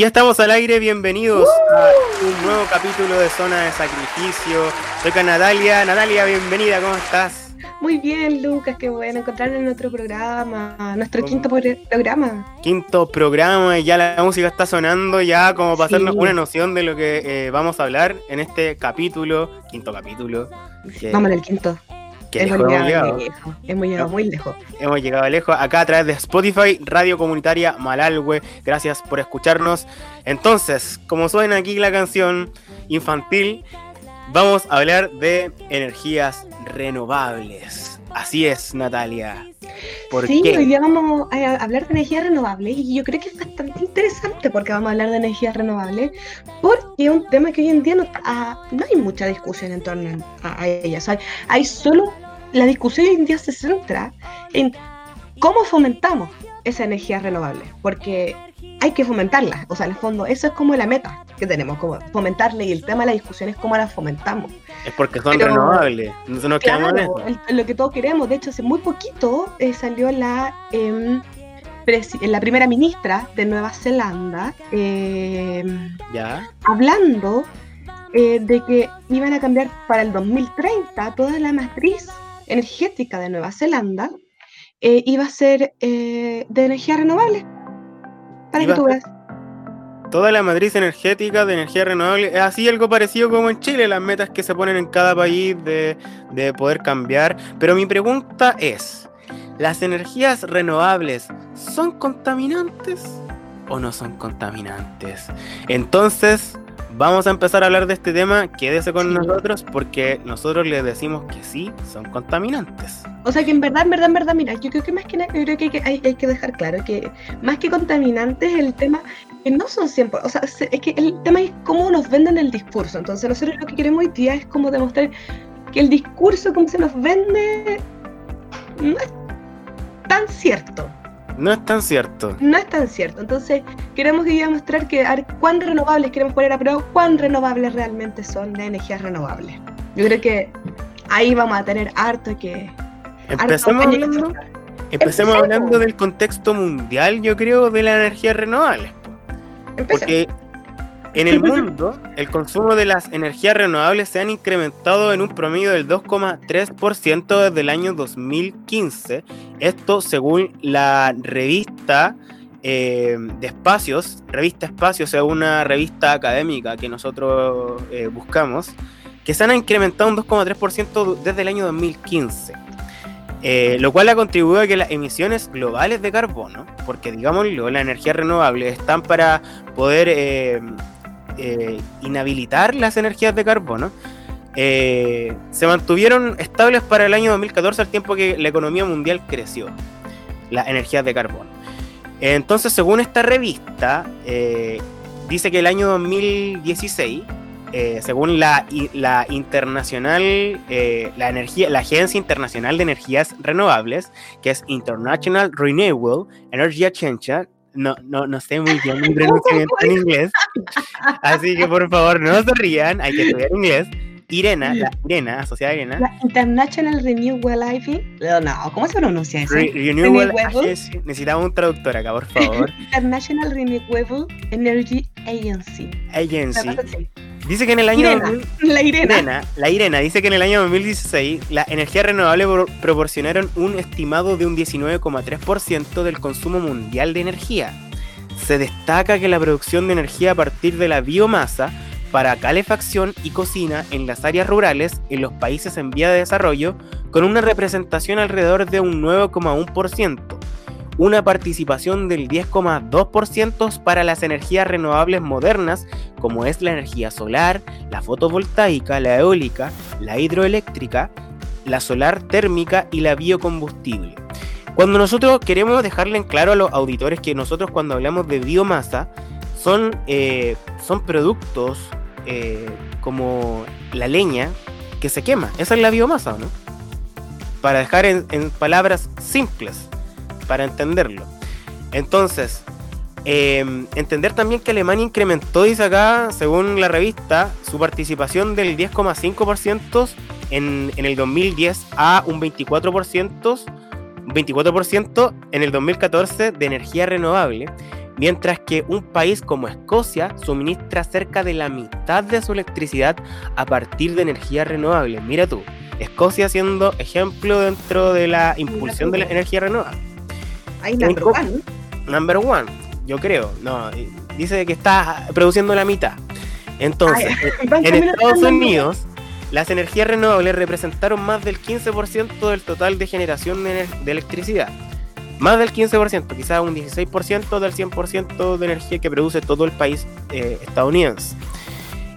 Y ya estamos al aire, bienvenidos a un nuevo capítulo de Zona de Sacrificio. Soy con Natalia. Natalia, bienvenida, ¿cómo estás? Muy bien, Lucas, qué bueno encontrarnos en nuestro programa, nuestro quinto programa. Quinto programa, y ya la música está sonando, ya como para hacernos una noción de lo que eh, vamos a hablar en este capítulo, quinto capítulo. Vamos al quinto hemos, llegado, hemos llegado muy lejos. Hemos llegado lejos. Acá a través de Spotify, Radio Comunitaria Malalwe. Gracias por escucharnos. Entonces, como suena aquí la canción infantil, vamos a hablar de energías renovables. Así es, Natalia. ¿Por sí, hoy día vamos a hablar de energías renovables y yo creo que es bastante interesante porque vamos a hablar de energías renovables porque es un tema que hoy en día no, no hay mucha discusión en torno a, ellas. Hay, hay solo la discusión hoy en día se centra en cómo fomentamos esa energía renovable, porque hay que fomentarla, o sea, en el fondo, eso es como la meta que tenemos, como fomentarla y el tema de la discusión es cómo la fomentamos. Es porque son renovables, no nos quedamos en lo que todos queremos, de hecho, hace muy poquito eh, salió la, em, la primera ministra de Nueva Zelanda em, ¿Ya? hablando eh, de que iban a cambiar para el 2030 toda la matriz energética de Nueva Zelanda eh, iba a ser eh, de energía renovable. Para que tú veas. Toda la matriz energética de energía renovable, es así algo parecido como en Chile, las metas que se ponen en cada país de, de poder cambiar. Pero mi pregunta es, ¿las energías renovables son contaminantes o no son contaminantes? Entonces, vamos a empezar a hablar de este tema, quédese con nosotros porque nosotros le decimos que sí, son contaminantes. O sea que en verdad, en verdad, en verdad, mira, yo creo que más que nada, creo que hay, que dejar claro que más que contaminantes el tema que no son siempre, o sea, es que el tema es cómo nos venden el discurso. Entonces nosotros lo que queremos hoy día es como demostrar que el discurso como se nos vende no es tan cierto. No es tan cierto. No es tan cierto. Entonces, queremos que mostrar que cuán renovables queremos poner a prueba, cuán renovables realmente son las energías renovables. Yo creo que ahí vamos a tener harto que. Empecemos, hablando, empecemos, hablando del contexto mundial, yo creo, de las energías renovables. Porque en el mundo, el consumo de las energías renovables se han incrementado en un promedio del 2,3% desde el año 2015. Esto según la revista eh, de espacios, revista Espacios, es una revista académica que nosotros eh, buscamos, que se han incrementado un 2,3% desde el año 2015. Eh, lo cual ha contribuido a que las emisiones globales de carbono, porque digámoslo, las energías renovables están para poder eh, inhabilitar las energías de carbono, eh, se mantuvieron estables para el año 2014 al tiempo que la economía mundial creció, las energías de carbono. Entonces, según esta revista, eh, dice que el año 2016, según la, internacional, la, energía, la Agencia Internacional de Energías Renovables, que es International Renewable Energy Agency, no, no, no sé muy bien mi pronunciamiento en inglés. Así que por favor, no se rían, hay que estudiar inglés. Irena, la Irena, asociada a Irena. La International Renewable Agency. No, ¿cómo se pronuncia eso? Renewable, Agency. Necesitamos un traductor acá, por favor. International Renewable Energy Agency. Agency. Dice que en el año. la Irena. La Irena dice que en el año 2016 las energías renovables proporcionaron un estimado de un 19,3% del consumo mundial de energía. Se destaca que la producción de energía a partir de la biomasa para calefacción y cocina en las áreas rurales en los países en vía de desarrollo con una representación alrededor de un 9,1% una participación del 10,2% para las energías renovables modernas, como es la energía solar, la fotovoltaica, la eólica, la hidroeléctrica, la solar térmica y la biocombustible. Cuando nosotros queremos dejarle en claro a los auditores que nosotros cuando hablamos de biomasa son, eh, son productos eh, como la leña que se quema. Esa es la biomasa, ¿no? Para dejar en palabras simples para entenderlo. Entonces, em, entender también que Alemania incrementó, dice acá, según la revista, su participación del 10,5% en, en el 2010 a un 24%, 24% en el 2014 de energía renovable, mientras que un país como Escocia suministra cerca de la mitad de su electricidad a partir de energías renovables. Mira tú, Escocia siendo ejemplo dentro de la impulsión de la energía renovable. Ahí number one. Number one, yo creo. No, dice que está produciendo la mitad. Entonces, en Estados Unidos, las energías renovables representaron más del 15% del total de generación de, electricidad. Más del 15%, quizás un 16% del 100% de energía que produce todo el país eh, estadounidense.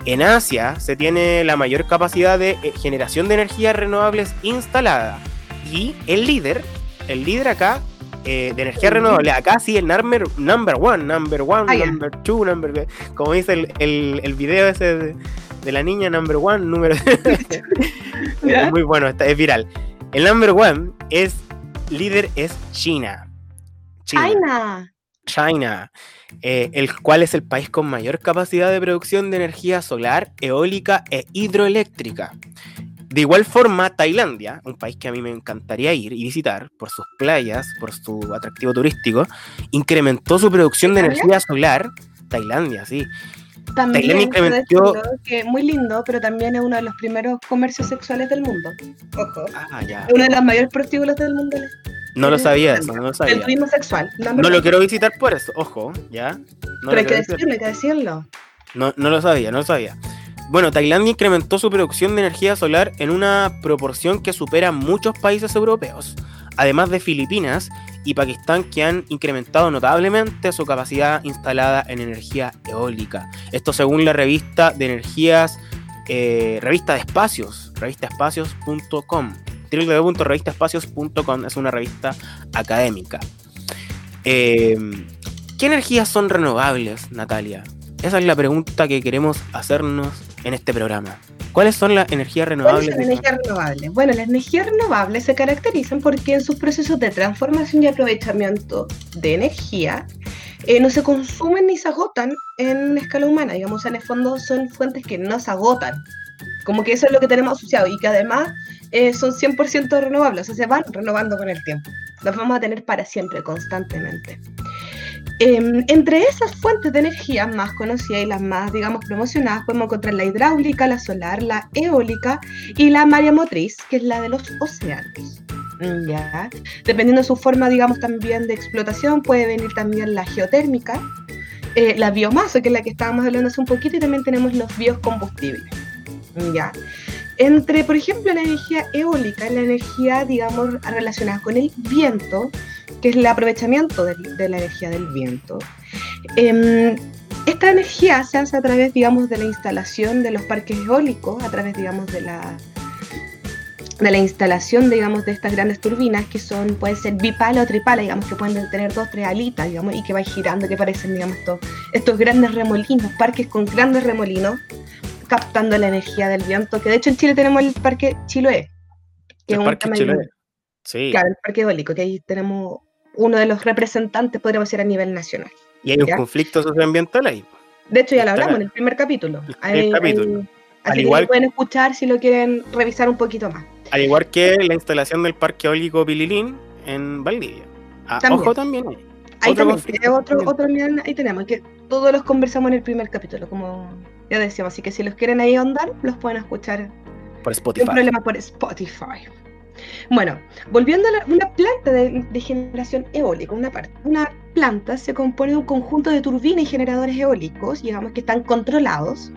En Asia se tiene la mayor capacidad de eh, generación de energías renovables instalada. Y el líder, el líder acá eh, de energía renovable, acá sí el number, number one, number one, ah, number two, number como dice el, el, el video ese de, la niña number one, número es muy bueno, está, es viral. El number one es líder es China. China. China, eh, el cual es el país con mayor capacidad de producción de energía solar, eólica e hidroeléctrica. De igual forma, Tailandia, un país que a mí me encantaría ir y visitar por sus playas, por su atractivo turístico, incrementó su producción de energía solar. Tailandia, sí. También incrementó... que muy lindo, pero también es uno de los primeros comercios sexuales del mundo. Ojo. Ah, ya. Uno de los mayores prostíbulos del mundo. No lo sabía eso, no lo sabía. El turismo sexual. No, lo quiero visitar por eso, ojo, ¿ya? Pero hay que decirlo, hay que decirlo. No, no lo sabía, no lo sabía. Bueno, Tailandia incrementó su producción de energía solar en una proporción que supera muchos países europeos, además de Filipinas y Pakistán que han incrementado notablemente su capacidad instalada en energía eólica. Esto según la revista de energías, eh, revista de espacios, revistaespacios.com www.revistaespacios.com es una revista académica. Eh, ¿Qué energías son renovables, Natalia? Esa es la pregunta que queremos hacernos en este programa. ¿Cuáles son las energías renovables? ¿Cuáles son las energías renovables? Bueno, las energías renovables se caracterizan porque en sus procesos de transformación y aprovechamiento de energía eh, no se consumen ni se agotan en escala humana. Digamos, en el fondo son fuentes que no se agotan. Como que eso es lo que tenemos asociado y que además eh, son 100% renovables, o sea, se van renovando con el tiempo. Los vamos a tener para siempre, constantemente. Em, entre esas fuentes de energía más conocidas y las más, digamos, promocionadas, podemos encontrar la hidráulica, la solar, la eólica y la mareomotriz, que es la de los océanos. Mm, ya. Dependiendo de su forma, digamos, también de explotación, puede venir también la geotérmica, eh, la biomasa, que es la que estábamos hablando hace un poquito, y también tenemos los biocombustibles. Ya. Entre, por ejemplo, la energía eólica, la energía, digamos, relacionada con el viento, que es el aprovechamiento de, la energía del viento. Em, esta energía se hace a través, digamos, de la instalación de los parques eólicos, a través, digamos, de la de la instalación, digamos, de estas grandes turbinas que son, pueden ser bipala o tripala, digamos, que pueden tener dos, tres alitas, digamos, y que van girando, que parecen, digamos, estos, estos grandes remolinos, parques con grandes remolinos, captando la energía del viento, que de hecho en Chile tenemos el Parque Chiloé. Que el Parque Chiloé. Sí. Claro, el Parque Eólico, que ahí tenemos uno de los representantes, podríamos decir, a nivel nacional. Y hay un conflicto socioambiental ahí. De hecho, ya lo hablamos en el primer capítulo. El capítulo. así igual, que lo pueden escuchar si lo quieren revisar un poquito más. Al igual que la instalación del Parque Eólico Pililín en Valdivia. Ah, ojo también. Ahí también, otro, otro, ahí tenemos, que todos los conversamos en el primer capítulo, como ya decíamos, así que si los quieren ahí ahondar, los pueden escuchar. Por Spotify. Sin problema por Spotify. Bueno, volviendo a una planta de, generación eólica, una, una planta se compone de un conjunto de turbinas y generadores eólicos, digamos que están controlados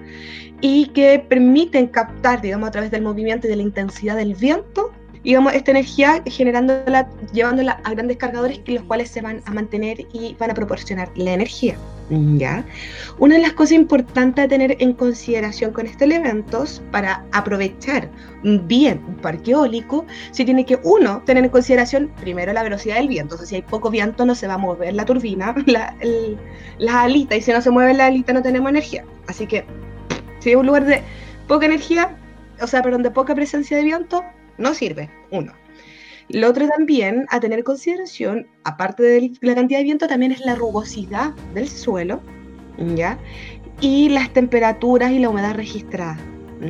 y que permiten captar, digamos, a través del movimiento y de la intensidad del viento, digamos, esta energía generándola, llevándola a grandes cargadores, los cuales se van a mantener y van a proporcionar la energía. ¿ya? Una de las cosas importantes a tener en consideración con estos elementos para aprovechar bien un parque eólico, se tiene que, uno, tener en consideración primero la velocidad del viento. Si hay poco viento, no se va a mover la turbina, la, la alita, y si no se mueve la alita, no tenemos energía. Así que, si es un lugar de poca energía, o sea, perdón, de poca presencia de viento, no sirve, uno. Lo otro también a tener consideración, aparte de la cantidad de viento, también es la rugosidad del suelo, ¿ya? Y las temperaturas y la humedad registrada,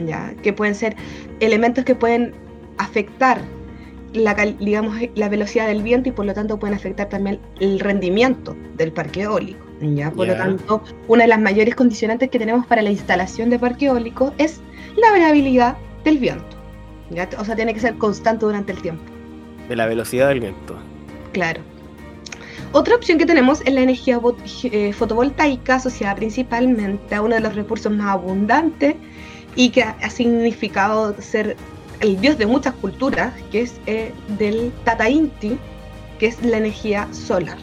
¿ya? Que pueden ser elementos que pueden afectar la, digamos, la velocidad del viento y por lo tanto pueden afectar también el rendimiento del parque eólico. ¿ya? Por lo tanto, una de las mayores condicionantes que tenemos para la instalación de parque eólico es la variabilidad del viento. O sea, tiene que ser constante durante el tiempo. De la velocidad del viento. Claro. Otra opción que tenemos es la energía eh, fotovoltaica asociada principalmente a uno de los recursos más abundantes y que ha significado ser el dios de muchas culturas, que es eh, del Tata Inti, que es la energía solar.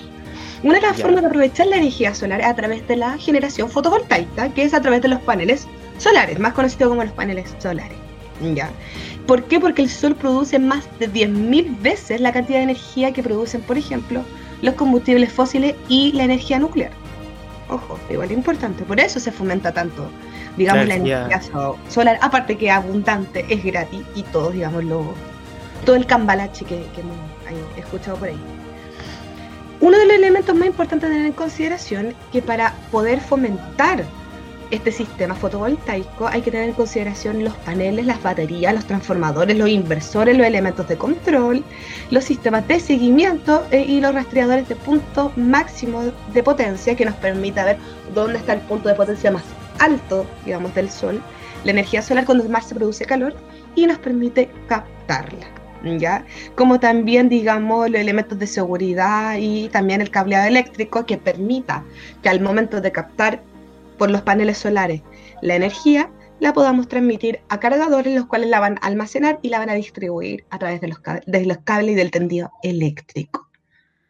Una de las formas de aprovechar la energía solar es a través de la generación fotovoltaica, que es a través de los paneles solares, más conocido como los paneles solares. ¿Ya? ¿Por qué? Porque el sol produce más de 10.000 veces la cantidad de energía que producen, por ejemplo, los combustibles fósiles y la energía nuclear. Ojo, igual es importante, por eso se fomenta tanto digamos, la energía solar, aparte que abundante, es gratis y todo, digamos, lo, todo el cambalache que, hemos escuchado por ahí. Uno de los elementos más importantes de tener en consideración es que para poder fomentar este sistema fotovoltaico hay que tener en consideración los paneles, las baterías, los transformadores, los inversores, los elementos de control, los sistemas de seguimiento eh, y los rastreadores de punto máximo de potencia que nos permita ver dónde está el punto de potencia más alto, digamos, del sol, la energía solar cuando más se produce calor y nos permite captarla. ¿Ya? Como también, digamos, los elementos de seguridad y también el cableado eléctrico que permita que al momento de captar por los paneles solares la energía, la podamos transmitir a cargadores, los cuales la van a almacenar y la van a distribuir a través de los, de los cables y del tendido eléctrico.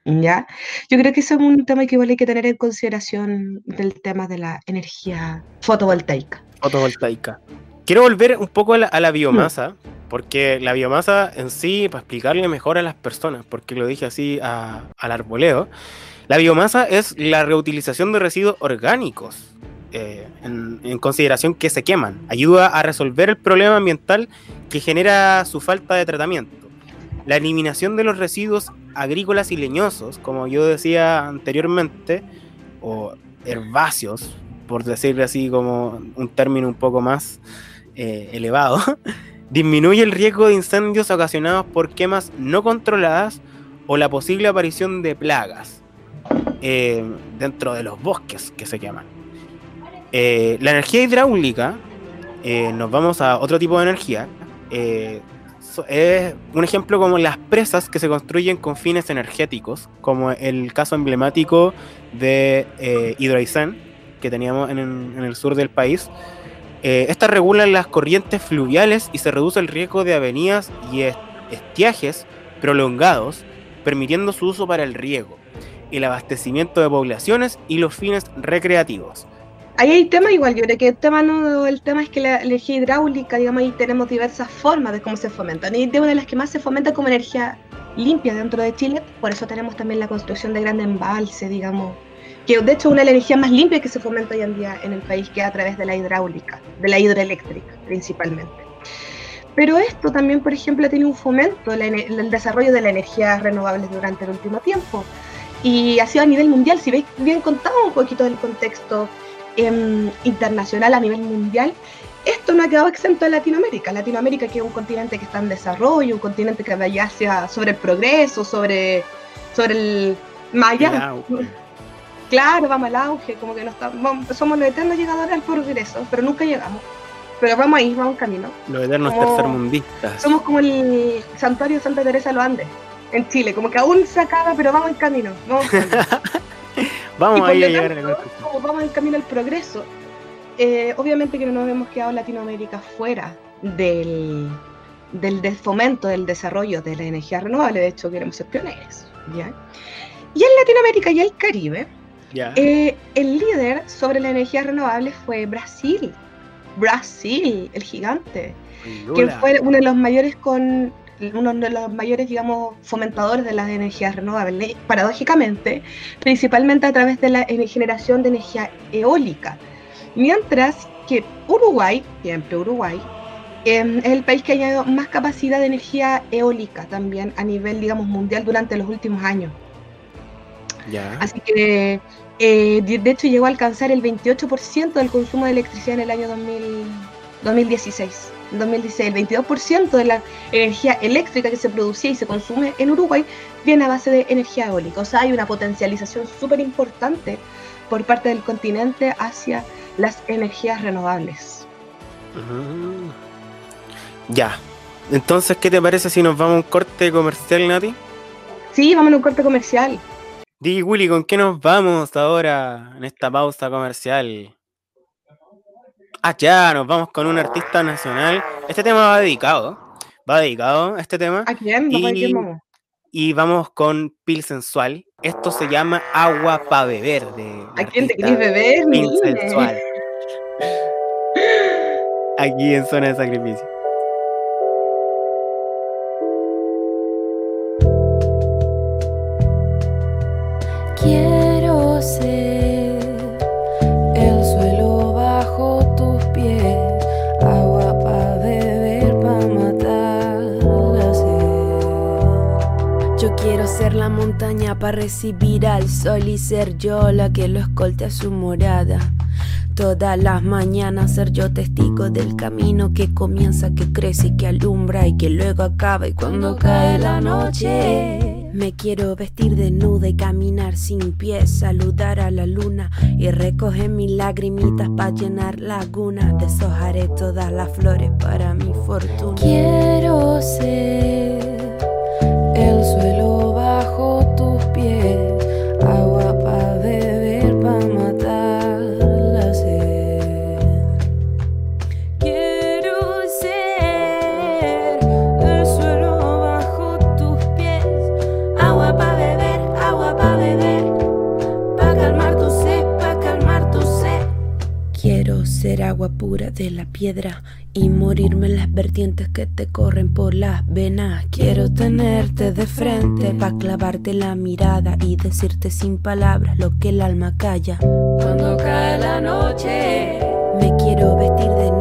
¿Ya? Yo creo que eso es un tema que igual hay que tener en consideración del tema de la energía fotovoltaica. Fotovoltaica. Quiero volver un poco a la, biomasa, porque la biomasa en sí, para explicarle mejor a las personas, porque lo dije así al arboleo, la biomasa es la reutilización de residuos orgánicos, eh, en, en, consideración que se queman. Ayuda a resolver el problema ambiental que genera su falta de tratamiento. La eliminación de los residuos agrícolas y leñosos, como yo decía anteriormente, o herbáceos, por decirlo así como un término un poco más eh, elevado, disminuye el riesgo de incendios ocasionados por quemas no controladas o la posible aparición de plagas eh, dentro de los bosques que se queman. Eh, la energía hidráulica, nos vamos a otro tipo de energía, es un ejemplo como las presas que se construyen con fines energéticos, como el caso emblemático de eh, Hidroaicén, que teníamos en, el sur del país. Eh, estas regulan las corrientes fluviales y se reduce el riesgo de avenidas y estiajes prolongados, permitiendo su uso para el riego, el abastecimiento de poblaciones y los fines recreativos. Ahí hay temas igual, yo creo que el tema no, el tema es que la energía hidráulica, digamos, ahí tenemos diversas formas de cómo se fomenta. Y de una de las que más se fomenta como energía limpia dentro de Chile, por eso tenemos también la construcción de grandes embalses, digamos, que de hecho es una de las energías más limpias que se fomenta hoy en día en el país, que es a través de la hidráulica, de la hidroeléctrica principalmente. Pero esto también, por ejemplo, tiene un fomento, el desarrollo de las energías renovables durante el último tiempo. Y ha sido a nivel mundial, si veis bien contado un poquito del contexto Em, internacional a nivel mundial, esto no ha quedado exento de Latinoamérica. Latinoamérica que es un continente que está en desarrollo, un continente que vaya hacia sobre el progreso, sobre, sobre el maya. Claro, vamos al auge, como que no somos los eternos llegadores al progreso, pero nunca llegamos. Pero vamos ahí, vamos camino. Los eternos tercermundistas. Somos como el santuario de Santa Teresa de los Andes, en Chile, como que aún se acaba, pero vamos en camino. Vamos vamos a llegar vamos en camino al progreso. Eh, obviamente que no nos hemos quedado en Latinoamérica fuera del, del, fomento, del desarrollo de la energía renovable, de hecho queremos ser pioneros. ¿ya? Y en Latinoamérica y el Caribe, eh, el líder sobre la energía renovable fue Brasil. Brasil, el gigante, que fue uno de los mayores con uno de los mayores, digamos, fomentadores de las energías renovables, paradójicamente, principalmente a través de la generación de energía eólica. Mientras que Uruguay, siempre Uruguay, em, es el país que ha añadido más capacidad de energía eólica también a nivel, digamos, mundial durante los últimos años. Así que, eh, de hecho, llegó a alcanzar el 28% del consumo de electricidad en el año 2016. 2016, el 22% de la energía eléctrica que se producía y se consume en Uruguay viene a base de energía eólica. O sea, hay una potencialización súper importante por parte del continente hacia las energías renovables. Ya. Entonces, ¿qué te parece si nos vamos a un corte comercial, Nati? Sí, vamos a un corte comercial. Di Willy, ¿con qué nos vamos ahora en esta pausa comercial? Ah, ya, nos vamos con un artista nacional. Este tema va dedicado. Va dedicado a este tema. ¿A quién? Y, y vamos con Pil Sensual. Esto se llama Agua para beber. De ¿A quién te quieres beber? Pil Sensual. Aquí en Zona de Sacrificio. La montaña para recibir al sol y ser yo la que lo escolte a su morada. Todas las mañanas ser yo testigo del camino que comienza, que crece y que alumbra y que luego acaba y cuando cae la noche. Me quiero vestir desnuda y caminar sin pies, saludar a la luna y recoger mis lagrimitas para llenar lagunas. Deshojaré todas las flores para mi fortuna. Quiero ser el suelo de la piedra y morirme en las vertientes que te corren por las venas. Quiero tenerte de frente para clavarte la mirada y decirte sin palabras lo que el alma calla. Cuando cae la noche, me quiero vestir desnuda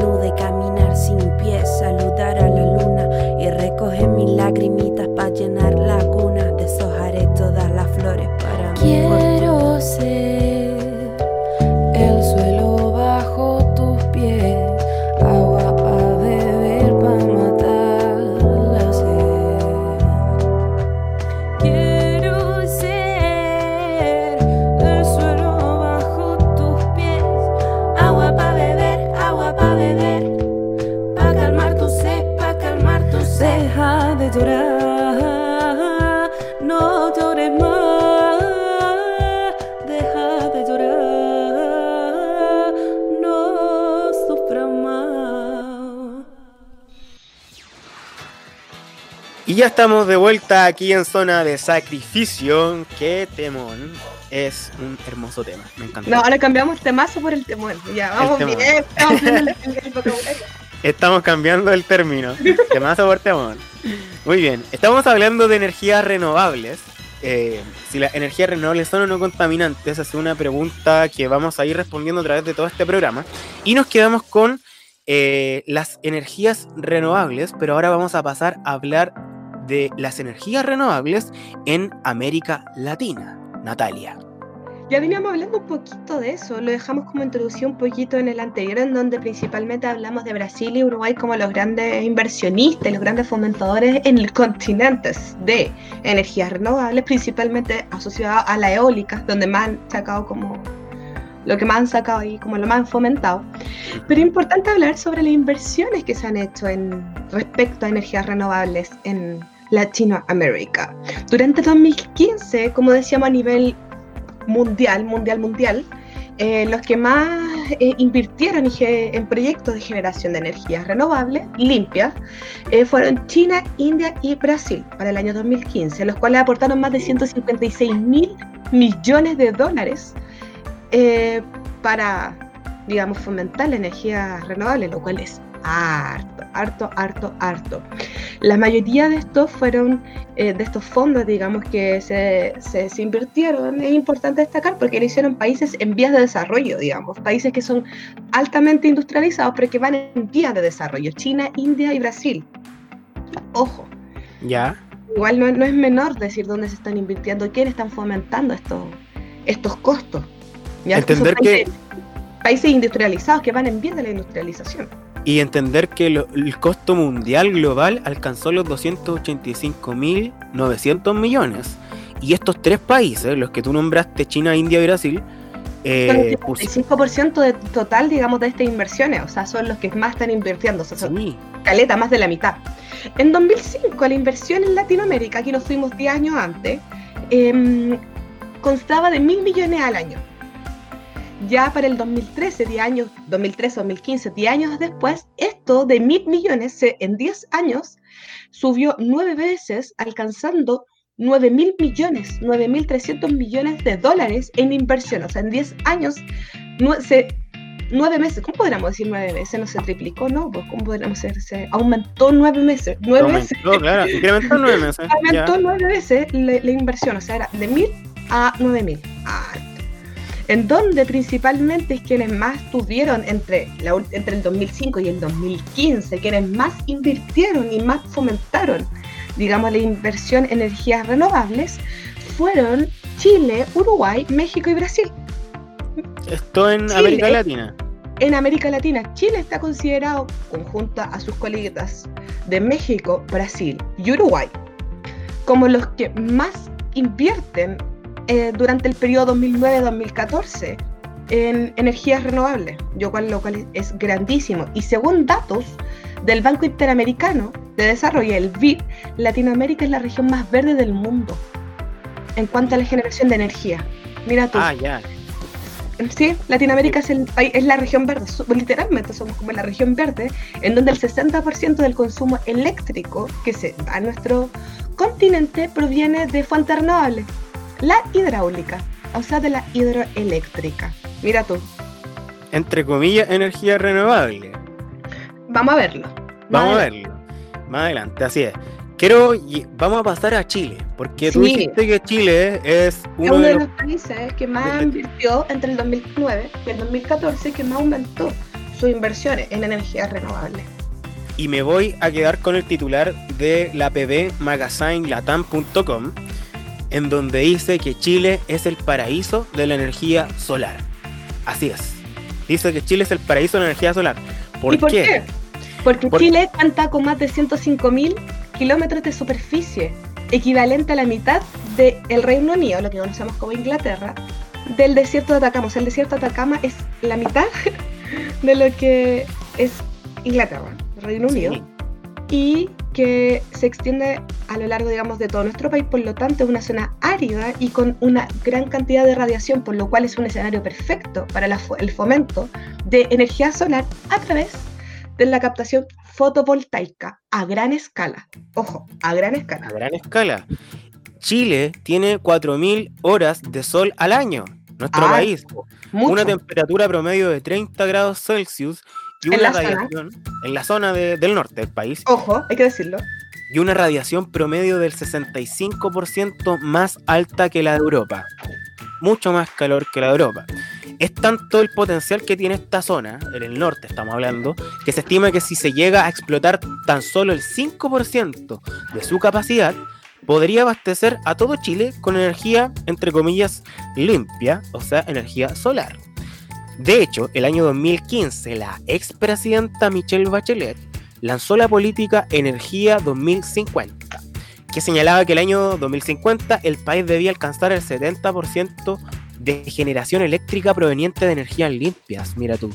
ya estamos de vuelta aquí en zona de sacrificio. Qué temón. Es un hermoso tema. Me encanta. No, ahora cambiamos temazo por el temor. Ya, vamos temor. bien. Estamos el, el. Estamos cambiando el término. Temazo por temón. Muy bien. Estamos hablando de energías renovables. Eh, si las energías renovables son o no contaminantes, es una pregunta que vamos a ir respondiendo a través de todo este programa. Y nos quedamos con eh, las energías renovables, pero ahora vamos a pasar a hablar de las energías renovables en América Latina. Natalia. Ya veníamos hablando un poquito de eso, lo dejamos como introducción un poquito en el anterior, en donde principalmente hablamos de Brasil y Uruguay como los grandes inversionistas, los grandes fomentadores en el continente de energías renovables, principalmente asociadas a la eólica, donde más han sacado como lo que más han sacado ahí, como lo más han fomentado. Pero es importante hablar sobre las inversiones que se han hecho en respecto a energías renovables en Latinoamérica. Durante 2015, como decíamos a nivel mundial, mundial, mundial, eh, los que más eh, invirtieron en proyectos de generación de energías renovables limpias eh, fueron China, India y Brasil para el año 2015, los cuales aportaron más de 156 mil millones de dólares eh, para, digamos, fomentar la energía renovable, lo cual es harto, harto, harto, harto. La mayoría de estos fueron, eh, de estos fondos, digamos, que se, se, se invirtieron, es importante destacar porque lo hicieron países en vías de desarrollo, digamos, países que son altamente industrializados, pero que van en vías de desarrollo, China, India y Brasil. Ojo, ¿Ya? igual no, no es menor decir dónde se están invirtiendo y quiénes están fomentando estos, estos costos. ¿ya? Entender que- países, países industrializados que van en vías de la industrialización. Y entender que lo- el costo mundial global alcanzó los 285.900 millones. Y estos tres países, los que tú nombraste, China, India y Brasil, eh, el 55% de total, digamos, de estas inversiones, o sea, son los que más están invirtiendo, o sea, son sí, caleta, más de la mitad. En 2005, la inversión en Latinoamérica, aquí nos fuimos 10 años antes, em, constaba de mil millones al año. Ya para el 2013, 10 años, 2013, 2015, 10 años después, esto de mil millones se- en 10 años subió nueve veces, alcanzando 9 mil millones, 9 mil 300 millones de dólares en inversión. O sea, en 10 años, nue- se, nueve meses, ¿cómo podríamos decir nueve meses? ¿No se triplicó? No, pues ¿cómo podríamos decir? Se aumentó nueve meses. Nueve meses. aumentó, claro, incrementó nueve meses. ya. Aumentó nueve veces la, la inversión, o sea, era de mil a nueve mil. Harto. En donde principalmente es quienes más tuvieron entre, la entre el 2005 y el 2015, quienes más invirtieron y más fomentaron, digamos, la inversión en energías renovables, fueron Chile, Uruguay, México y Brasil. Esto en Chile. América Latina. En América Latina, Chile está considerado, conjunta a sus coleguitas de México, Brasil y Uruguay, como los que más invierten eh, durante el periodo 2009-2014 en energías renovables, lo cual, lo cual es grandísimo. Y según datos del Banco Interamericano de Desarrollo, el BID, Latinoamérica es la región más verde del mundo en cuanto a la generación de energía. Mira tú. Ah, ya. Sí, Latinoamérica es, el, es la región verde, literalmente somos como la región verde, en donde el 60% del consumo eléctrico que se da a nuestro continente proviene de fuentes renovables. La hidráulica, o sea, de la hidroeléctrica. Mira tú, Entre comillas, energía renovable. vamos a verlo. Vamos a verlo. Más adelante, así es. Quiero, vamos a pasar a Chile, porque tú Sí. dijiste que Chile es Es uno uno de de los... los países que más de- invirtió entre el 2009 y el 2014, que más aumentó sus inversiones en energías renovables. Y me voy a quedar con el titular de la PB magazinelatam.com, en donde dice que Chile es el paraíso de la energía solar. Así es. Dice que Chile es el paraíso de la energía solar. ¿Por, ¿Y por qué? qué? Porque Por- Chile cuenta con más de 105.000 kilómetros de superficie, equivalente a la mitad del Reino Unido, lo que conocemos como Inglaterra, del desierto de Atacama. O sea, el desierto de Atacama es la mitad de lo que es Inglaterra, Reino Unido, Sí. Y que se extiende a lo largo, digamos, de todo nuestro país, por lo tanto es una zona árida y con una gran cantidad de radiación, por lo cual es un escenario perfecto para la el fomento de energía solar a través de la captación fotovoltaica a gran escala. Ojo, a gran a escala. gran escala. Chile tiene 4.000 horas de sol al año, nuestro Ah, país. Mucho. Una temperatura promedio de 30 grados Celsius y En una la zona. radiación en la zona de- del norte del país Ojo, hay que decirlo. y una radiación promedio del 65% más alta que la de Europa. Mucho más calor que la de Europa. Es tanto el potencial que tiene esta zona, en el norte estamos hablando, que se estima que si se llega a explotar tan solo el 5% de su capacidad, podría abastecer a todo Chile con energía, entre comillas, limpia, o sea, energía solar. De hecho, el año 2015, la expresidenta Michelle Bachelet lanzó la política Energía 2050, que señalaba que el año 2050 el país debía alcanzar el 70% de generación eléctrica proveniente de energías limpias, mira tú.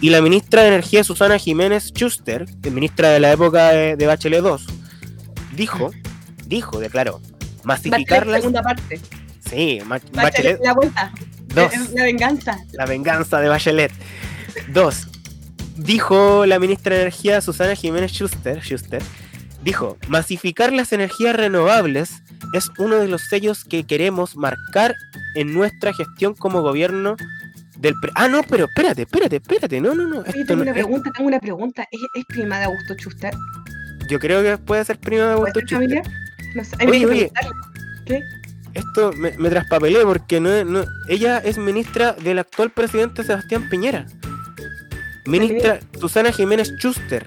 Y la ministra de Energía, Susana Jiménez Schuster, ministra de la época de, de Bachelet 2, dijo, dijo, declaró, masificar Bachelet, las... segunda parte. Sí, Ma- Bachelet, Bachelet la vuelta. 2. La venganza. La venganza de Bachelet. Dos. Dijo la ministra de Energía Susana Jiménez Schuster, Schuster, dijo, masificar las energías renovables es uno de los sellos que queremos marcar en nuestra gestión como gobierno del... ah, no, pero espérate, espérate, espérate, no, no, no. Esto tengo no una es- pregunta, tengo una pregunta. ¿Es, es prima de Augusto Schuster? yo creo que puede ser primo de ¿Puede Augusto Schuster. familiar? No sé, Oye. ¿Qué? Esto me, me traspapelé porque no, no- ella es ministra del actual presidente Sebastián Piñera. Ministra Susana Jiménez Schuster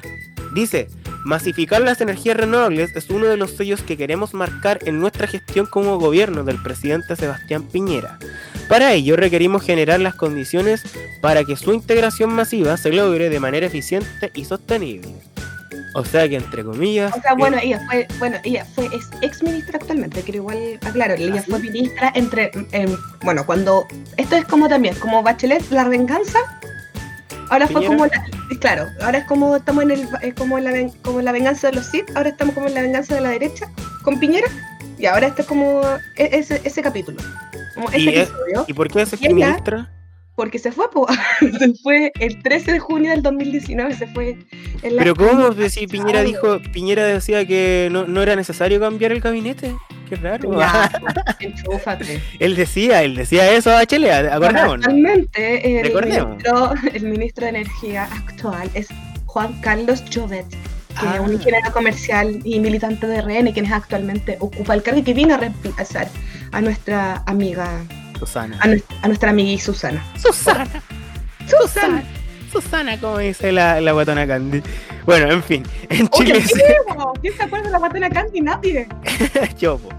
dice, masificar las energías renovables es uno de los sellos que queremos marcar en nuestra gestión como gobierno del presidente Sebastián Piñera. Para ello requerimos generar las condiciones para que su integración masiva se logre de manera eficiente y sostenible. O sea que entre comillas. O sea, bueno, ella fue, bueno, ella fue es ex ministra actualmente, quiero igual aclaro, ella fue ministra entre, em, bueno, cuando esto es como también, como Bachelet, la venganza, ahora fue como la, claro, ahora es como estamos en el, es como la, como la venganza de los Sith, ahora estamos como en la venganza de la derecha con Piñera, y ahora esto es como e- ese, ese capítulo, como ese Y es- ¿Y por qué es ¿Y ella? ministra? Porque se fue, po. se fue el 13 de junio del 2019, se fue en la- Pero ¿cómo? Si Piñera dijo, Piñera decía que no, no era necesario cambiar el gabinete. Qué raro. Ya, él decía, él decía eso a Bachelet, acordémonos. Actualmente, el ministro, el ministro de Energía actual es Juan Carlos Jovet, que Ah. es un ingeniero comercial y militante de RN, quien es actualmente ocupa el cargo y que vino a reemplazar a nuestra amiga, Susana. a, nuestra, a nuestra amigui Susana. Susana. Susana. Susana, como dice la, la guatona Candy. Bueno, en fin, en Chile se... ¿quién ¿Quién se acuerda de la patena Candy? Nadie. Yo, po.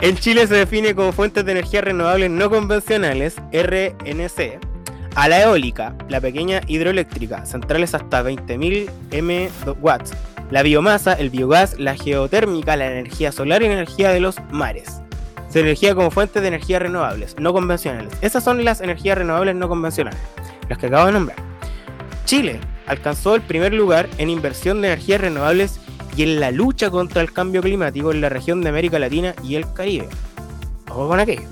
En Chile se define como fuentes de energía renovables no convencionales, RNC, a la eólica, la pequeña hidroeléctrica, centrales hasta 20.000 MW, la biomasa, el biogás, la geotérmica, la energía solar y la energía de los mares. Se energía como fuentes de energía renovables, no convencionales. Esas son las energías renovables no convencionales, las que acabo de nombrar. Chile alcanzó el primer lugar en inversión de energías renovables y en la lucha contra el cambio climático en la región de América Latina y el Caribe. Ojo con aquello.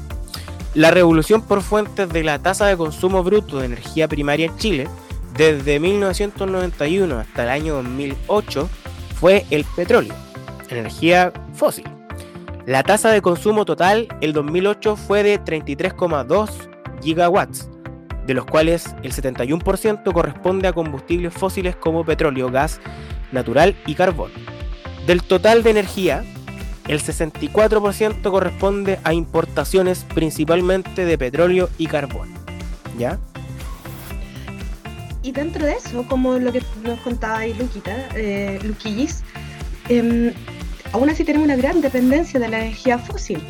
La revolución por fuentes de la tasa de consumo bruto de energía primaria en Chile desde 1991 hasta el año 2008 fue el petróleo, energía fósil. La tasa de consumo total el 2008 fue de 33,2 gigawatts, de los cuales el 71% corresponde a combustibles fósiles como petróleo, gas natural y carbón. Del total de energía, el 64% corresponde a importaciones principalmente de petróleo y carbón. ¿Ya? Y dentro de eso, como lo que nos contaba ahí Luquita, eh, Luquillis, em, aún así tenemos una gran dependencia de la energía fósil.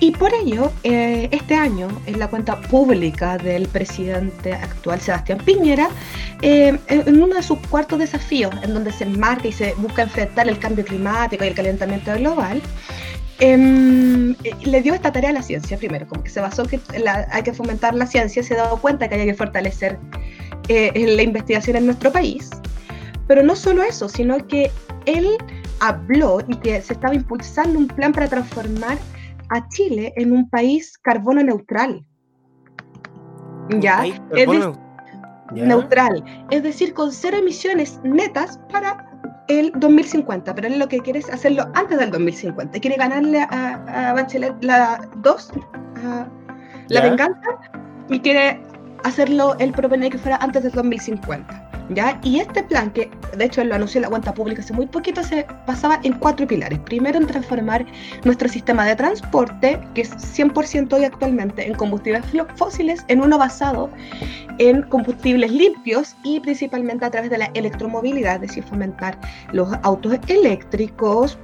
Y por ello, eh, este año, en la cuenta pública del presidente actual, Sebastián Piñera, eh, en uno de sus cuartos desafíos, en donde se marca y se busca enfrentar el cambio climático y el calentamiento global, em, eh, le dio esta tarea a la ciencia primero, como que se basó que hay que fomentar la ciencia, se ha dado cuenta que hay que fortalecer la investigación en nuestro país. Pero no solo eso, sino que él habló y que se estaba impulsando un plan para transformar a Chile en un país carbono neutral. ¿Ya? Es carbono- de- ¿Ya? neutral, es decir, con cero emisiones netas para el 2050, pero él lo que quiere es hacerlo antes del 2050, quiere ganarle a, a Bachelet la 2, a la Ya. venganza, y quiere hacerlo, él propone que fuera antes del 2050. ¿Ya? Y este plan, que de hecho lo anunció en la cuenta pública hace muy poquito, se basaba en cuatro pilares. Primero, en transformar nuestro sistema de transporte, que es 100% hoy actualmente en combustibles fósiles, en uno basado en combustibles limpios y principalmente a través de la electromovilidad, es decir, fomentar los autos eléctricos,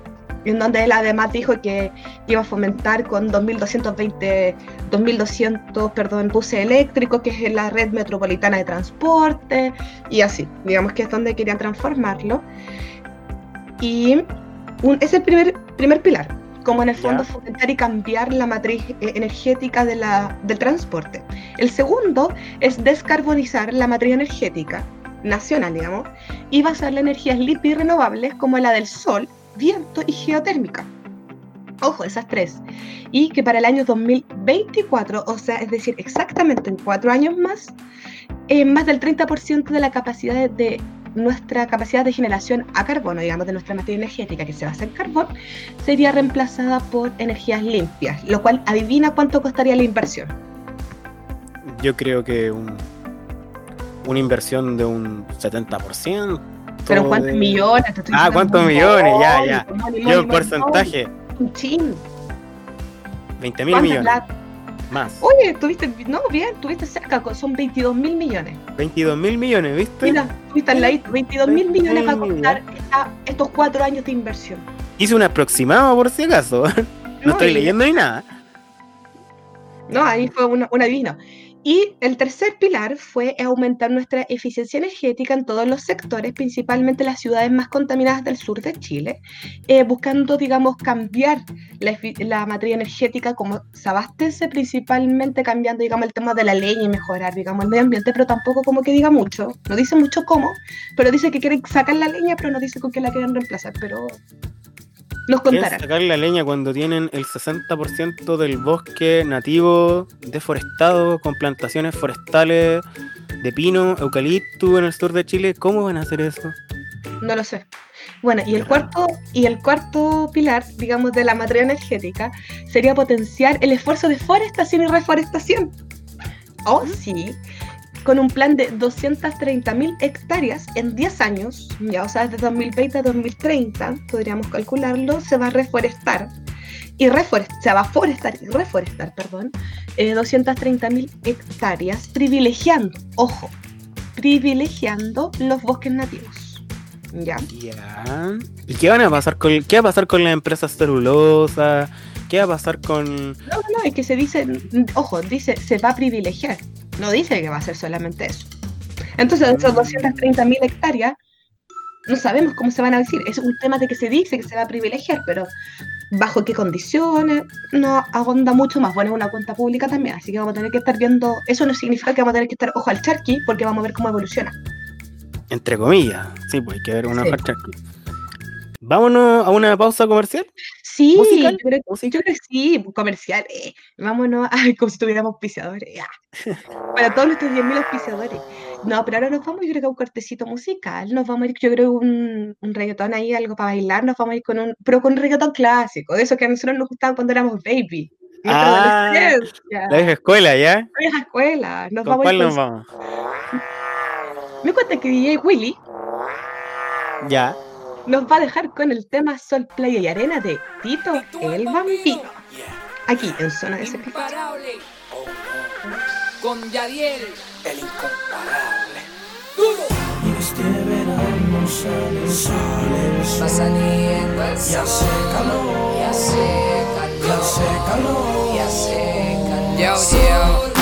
en donde él además dijo que iba a fomentar con 2.220, 2.200, perdón, buses eléctricos, que es la red metropolitana de transporte, y así, digamos que es donde querían transformarlo. Y un, es el primer, primer pilar, como en el fondo Ya. fomentar y cambiar la matriz eh, energética de la, del transporte. El segundo es descarbonizar la matriz energética nacional, digamos, y basarla en energías limpias y renovables como la del sol, viento y geotérmica. Ojo, esas tres. Y que para el año 2024, o sea, es decir, exactamente en cuatro años más, eh, más del 30% de la capacidad de, de nuestra capacidad de generación a carbono, digamos, de nuestra materia energética que se basa en carbón, sería reemplazada por energías limpias, lo cual adivina cuánto costaría la inversión. Yo creo que un- una inversión de un 70%. Pero ¿cuántos de- millones? Te estoy Ah, ¿cuántos millones? Ya, ya. Yo porcentaje, Un chin. 20 mil ¿Cuánta millones. plata? Más. Oye, tuviste, no, bien, tuviste cerca, son 22 mil millones. 22 mil millones, ¿viste? Mira, tuviste al ladito, 22 mil millones va a Sí, costar esta- estos cuatro años de inversión. Hice un aproximado por si acaso. No, estoy y- leyendo ni nada. No, ahí fue un, un adivino. Y el tercer pilar fue aumentar nuestra eficiencia energética en todos los sectores, principalmente las ciudades más contaminadas del sur de Chile, eh, buscando, digamos, cambiar la, la, materia energética como se abastece, principalmente cambiando, digamos, el tema de la leña y mejorar, digamos, el medio ambiente, pero tampoco como que diga mucho, no dice mucho cómo, pero dice que quieren sacar la leña, pero no dice con qué la quieren reemplazar, pero nos contarán. sacar la leña cuando tienen el 60% del bosque nativo deforestado con plantaciones forestales de pino, eucalipto en el sur de Chile? ¿Cómo van a hacer eso? No lo sé. Bueno, y el cuarto, y el cuarto pilar, digamos, de la materia energética sería potenciar el esfuerzo de forestación y reforestación. Oh, sí, con un plan de 230.000 hectáreas en 10 años, ya o sea, desde 2020 a 2030, podríamos calcularlo, se va a reforestar y reforestar, se va a forestar y reforestar, perdón, eh, 230.000 hectáreas, privilegiando, ojo, privilegiando los bosques nativos. ¿Ya? Ya. ¿Y qué van a pasar con qué va a pasar con las empresas celulosas? ¿Qué va a pasar con.? No, no, es que se dice, ojo, dice, se va a privilegiar. No dice que va a ser solamente eso. Entonces, de esos 230.000 hectáreas, no sabemos cómo se van a decir. Es un tema de que se dice que se va a privilegiar, pero bajo qué condiciones, no agonda mucho más. Bueno, es una cuenta pública también, así que vamos a tener que estar viendo. Eso no significa que vamos a tener que estar ojo al charqui, porque vamos a ver cómo evoluciona. Entre comillas, sí, pues hay que ver una sí. al charqui. Vámonos a una pausa comercial. Sí, ¿Musical? Yo, creo, yo creo que sí, comercial. Eh. Vámonos, ay, como si tuviéramos auspiciadores. Ah. Para todos nuestros 10.000 auspiciadores. No, pero ahora nos vamos, yo creo que a un cortecito musical. Nos vamos a ir, yo creo, un, un reggaetón ahí, algo para bailar. Nos vamos a ir con un, pero con un reggaetón clásico, de eso que a nosotros nos gustaba cuando éramos baby. Ah, la vieja escuela, ¿ya? La vieja escuela. Nos ¿Con vamos cuál nos vamos? Me cuenta que DJ Willy. Ya nos va a dejar con el tema Sol, Playa y Arena de Tito el Vampiro. Aquí en Zona de Incomparable. Con Yadiel. El incomparable. Duro. Y este verano sale, sale, Va saliendo el y sol. hace calor, Y hace calor. y hace calor. Y hace calor. Yo, yo.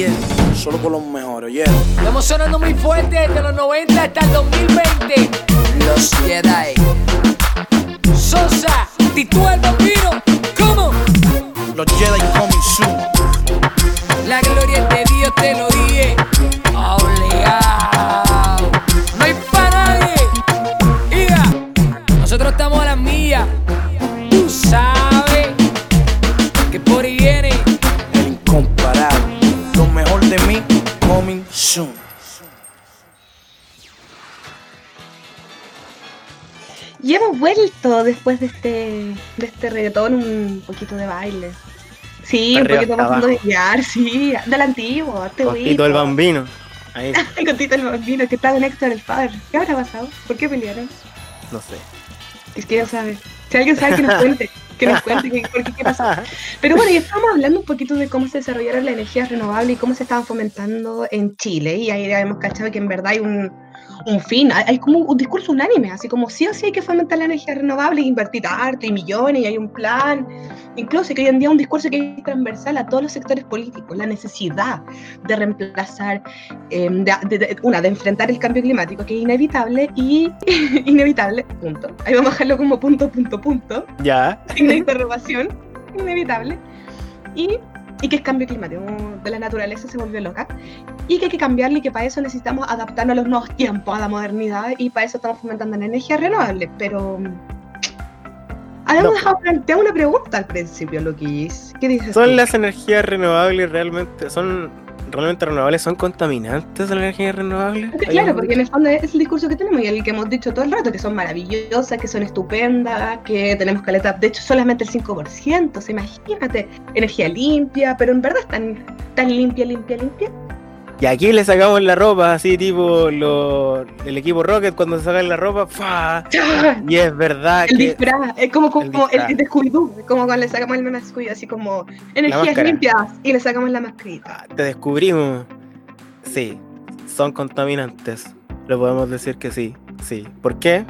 10, solo con los mejores, yeah. Estamos sonando muy fuerte desde los 90 hasta el 2020. Los Jedi. Sosa, Tituel Vampiro, ¿cómo? Los Jedi. Y hemos vuelto después de este, de este reggaetón un poquito de baile. Sí, un poquito más abajo. de guiar, sí, del antiguo, este Con Tito el bambino. Ahí, el bambino, que estaba en Héctor el padre. ¿Qué habrá pasado? ¿Por qué pelearon? no sé. Es que ya sabe. Si alguien sabe que nos cuente, que nos cuente qué, por qué, qué pasó. Pero bueno, ya estamos hablando un poquito de cómo se desarrollaron las energías renovables y cómo se estaban fomentando en Chile. Y ahí ya hemos cachado que en verdad hay un, un fin, hay, hay como un discurso unánime, así como sí o sí hay que fomentar la energía renovable, invertir harto y millones, y hay un plan. Incluso que hoy en día un discurso que es transversal a todos los sectores políticos, la necesidad de reemplazar, eh, de, de- de- una, de enfrentar el cambio climático, que es inevitable y inevitable, punto. Ahí vamos a dejarlo como punto, punto, punto Ya. de interrogación, inevitable, y, y que es cambio climático, de la naturaleza se volvió loca, y que hay que cambiarle y que para eso necesitamos adaptarnos a los nuevos tiempos, a la modernidad, y para eso estamos fomentando la energía renovable, pero... Habíamos No. dejado plantear una pregunta al principio, Luquis. ¿Qué dices ¿Son tú? las energías renovables realmente, son realmente renovables, son contaminantes las energías renovables? Porque, claro, porque en el fondo es el discurso que tenemos y el que hemos dicho todo el rato, que son maravillosas, que son estupendas, que tenemos caleta, de hecho solamente el 5%, o sea, imagínate, energía limpia, pero en verdad están tan limpia, limpia, limpia. Y aquí le sacamos la ropa, así tipo lo- el equipo Rocket cuando se sacan la ropa. ¡Chá! y es verdad El que disfraz, es como, como el el, disfraz. el de Scooby-Doo, es como cuando le sacamos el meme Scooby, así como energías limpias y le sacamos la mascarita. ah, te descubrimos. Sí, son contaminantes. Lo podemos decir que sí, sí. ¿Por qué?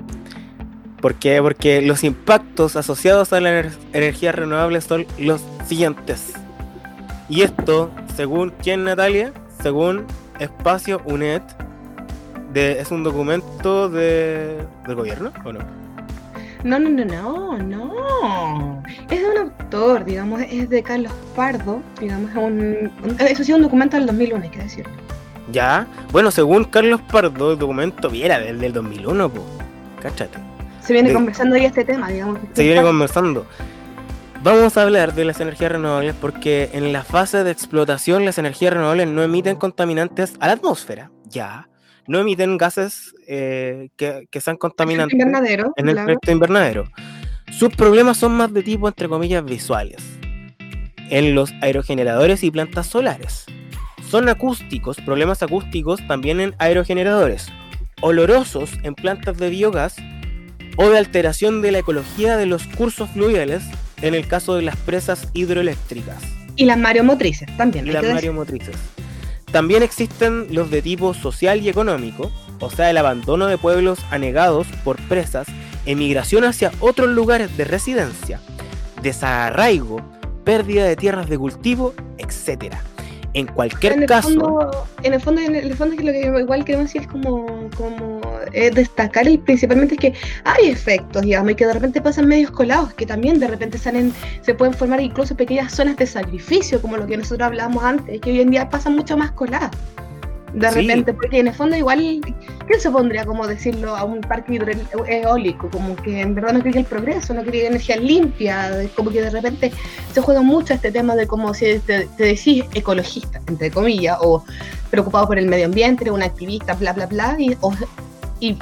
¿Por qué? Porque los impactos asociados a las ener- energías renovables son los siguientes. Y esto, según quién, Natalia, según Espacio UNED, de, es un documento de, del gobierno, ¿o no? No, no, no, no, no. Es de un autor, digamos, es de Carlos Pardo, digamos, es un, eso sí, un documento del 2001, hay que decirlo. Ya, bueno, según Carlos Pardo, el documento viera del, del 2001, pues. Cáchate. Se viene De- conversando ahí este tema, digamos. Se viene conversando. Vamos a hablar de las energías renovables porque en la fase de explotación las energías renovables no emiten contaminantes a la atmósfera, ya. No emiten gases eh, que, que sean contaminantes invernadero, en el claro. efecto invernadero. Sus problemas son más de tipo, entre comillas, visuales. En los aerogeneradores y plantas solares. Son acústicos, problemas acústicos también en aerogeneradores. Olorosos en plantas de biogás o de alteración de la ecología de los cursos fluviales en el caso de las presas hidroeléctricas Y las mareomotrices también. y las mareomotrices. También existen los de tipo social y económico, o sea, el abandono de pueblos anegados por presas, emigración hacia otros lugares de residencia, desarraigo, pérdida de tierras de cultivo, etc. En cualquier en el caso, Fondo, en el fondo, en el fondo que lo que igual queremos decir es como, como eh, destacar y principalmente es que hay efectos, digamos, y que de repente pasan medios colados, que también de repente salen, se pueden formar incluso pequeñas zonas de sacrificio, como lo que nosotros hablábamos antes, que hoy en día pasan mucho más coladas. De Sí. repente, porque en el fondo igual, ¿quién se pondría, como decirlo, a un parque hidro- eólico? Como que en verdad no quería el progreso, no quería energía limpia, como que de repente se juega mucho este tema de como si te, te decís ecologista, entre comillas, o preocupado por el medio ambiente, eres un activista, bla, bla, bla, y, o- y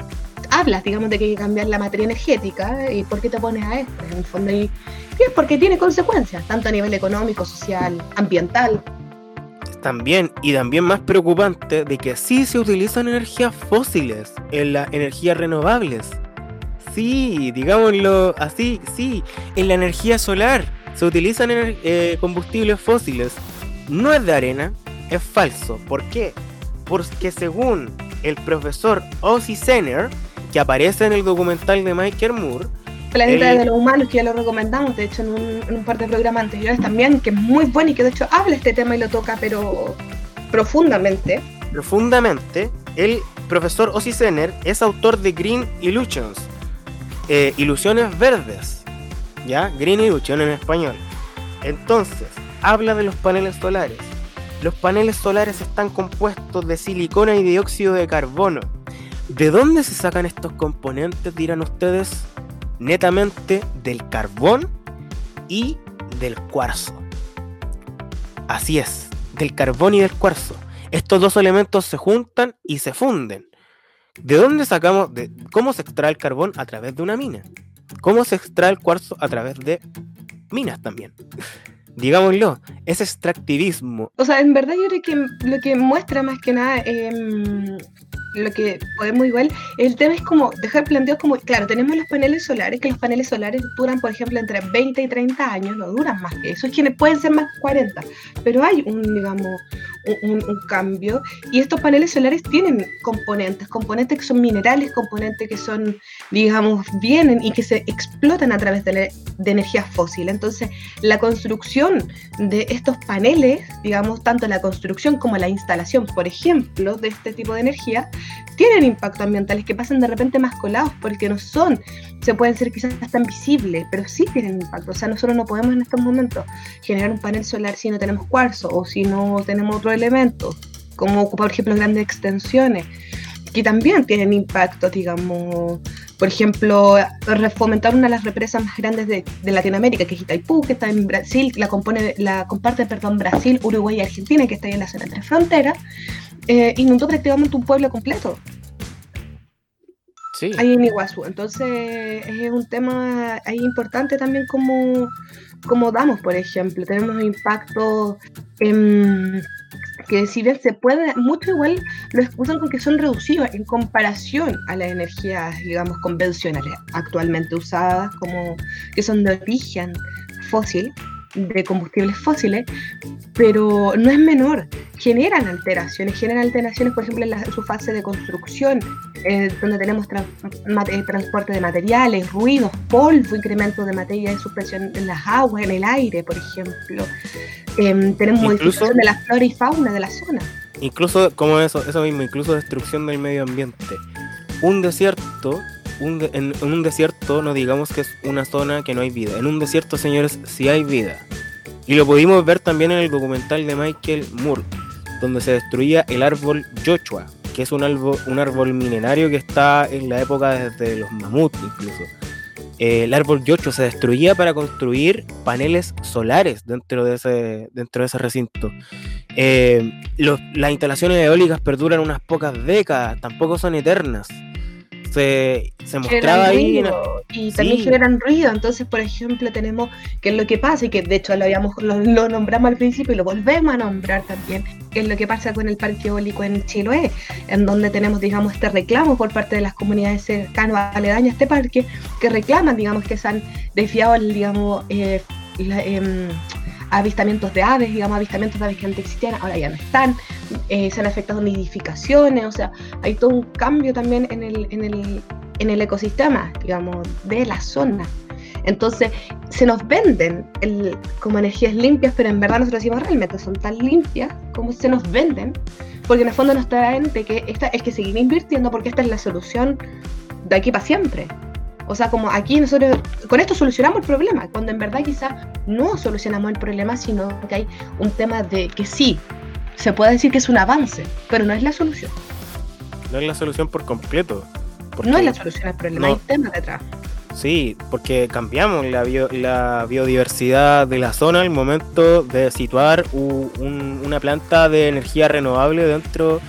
hablas, digamos, de que hay que cambiar la materia energética, y por qué te pones a esto, en el fondo, y, y es porque tiene consecuencias, tanto a nivel económico, social, ambiental. También, y también más preocupante, de que sí se utilizan energías fósiles en las energías renovables. Sí, digámoslo así, sí, en la energía solar se utilizan eh, combustibles fósiles. No es de arena, es falso. ¿Por qué? Porque según el profesor Ozzy Senner, que aparece en el documental de Michael Moore, Planeta de los Humanos, que ya lo recomendamos, de hecho, en un, en un par de programas anteriores también, que es muy bueno y que de hecho habla este tema y lo toca, pero profundamente. profundamente, el profesor Ozzy Senner es autor de Green Illusions, eh, Ilusiones Verdes, ¿ya? Green Illusion en español. Entonces, habla de los paneles solares. Los paneles solares están compuestos de silicona y dióxido de carbono. ¿De dónde se sacan estos componentes, dirán ustedes? Netamente del carbón y del cuarzo. Así es, del carbón y del cuarzo. Estos dos elementos se juntan y se funden. ¿De dónde sacamos? De, ¿Cómo se extrae el carbón? A través de una mina. ¿Cómo se extrae el cuarzo? A través de minas también. Digámoslo, es extractivismo. O sea, en verdad yo creo que lo que muestra más que nada em, lo que podemos igual, el tema es como dejar planteados como, claro, tenemos los paneles solares, que los paneles solares duran, por ejemplo, entre 20 y 30 años, no duran más que eso, es que pueden ser más 40, pero hay un, digamos, un, cambio y estos paneles solares tienen componentes, componentes que son minerales, componentes que son, digamos, vienen y que se explotan a través de, de energía fósil. Entonces, la construcción de estos paneles, digamos, tanto la construcción como la instalación, por ejemplo, de este tipo de energía, tienen impactos ambientales que pasan de repente más colados porque no son, se pueden ser quizás tan visibles, pero sí tienen impacto. O sea, nosotros no podemos en estos momentos generar un panel solar si no tenemos cuarzo o si no tenemos otro elemento, como ocupar, por ejemplo, grandes extensiones, que también tienen impactos, digamos, por ejemplo, fomentar una de las represas más grandes de, de Latinoamérica, que es Itaipú, que está en Brasil, la compone, la comparte, perdón, Brasil, Uruguay y Argentina, que está ahí en la zona entre fronteras, eh, inundó prácticamente un pueblo completo Sí. ahí en Iguazú. Entonces es un tema ahí importante también como, como damos, por ejemplo. Tenemos impactos em, que si bien se puede, mucho igual lo excusan con que son reducidos en comparación a las energías, digamos, convencionales actualmente usadas, como que son de origen fósil, de combustibles fósiles, pero no es menor. Generan alteraciones, generan alteraciones, por ejemplo, en la- su fase de construcción, eh, donde tenemos mate- eh, transporte de materiales, ruidos, polvo, incremento de materia de suspensión en las aguas, en el aire, por ejemplo. Em, tenemos Incluso- modificación de la flora y fauna de la zona. Incluso, como eso, eso mismo, incluso destrucción del medio ambiente. Un desierto, en, un desierto no digamos que es una zona que no hay vida. En un desierto, señores, sí hay vida. Y lo pudimos ver también en el documental de Michael Moore, donde se destruía el árbol Joshua, que es un árbol, un árbol milenario que está en la época desde los mamuts incluso. Eh, el árbol Joshua se destruía para construir paneles solares dentro de ese, dentro de ese recinto. Eh, las instalaciones eólicas perduran unas pocas décadas, tampoco son eternas. Se, se mostraba ahí. en- ruido, y también Sí. generan ruido. Entonces, por ejemplo, tenemos que es lo que pasa, y que de hecho lo, habíamos, lo, lo nombramos al principio y lo volvemos a nombrar también, que es lo que pasa con el parque eólico en Chiloé, en donde tenemos, digamos, este reclamo por parte de las comunidades cercanas, aledañas a este parque, que reclaman, digamos, que se han desviado, digamos, eh, la- em, avistamientos de aves, digamos, avistamientos de aves que antes existían, ahora ya no están, eh, se han afectado nidificaciones, o sea, hay todo un cambio también en el, en el, en el ecosistema, digamos, de la zona. Entonces, se nos venden como energías limpias, pero en verdad nosotros decimos realmente son tan limpias como se nos venden, porque en el fondo nos traen de que esta es que seguir invirtiendo porque esta es la solución de aquí para siempre. O sea, como aquí nosotros con esto solucionamos el problema, cuando en verdad quizás no solucionamos el problema, sino que hay un tema de que sí, se puede decir que es un avance, pero no es la solución. No es la solución por completo. No es la solución al problema, no. hay temas detrás. Sí, porque cambiamos la, bio- la biodiversidad de la zona al momento de situar u- un- una planta de energía renovable dentro,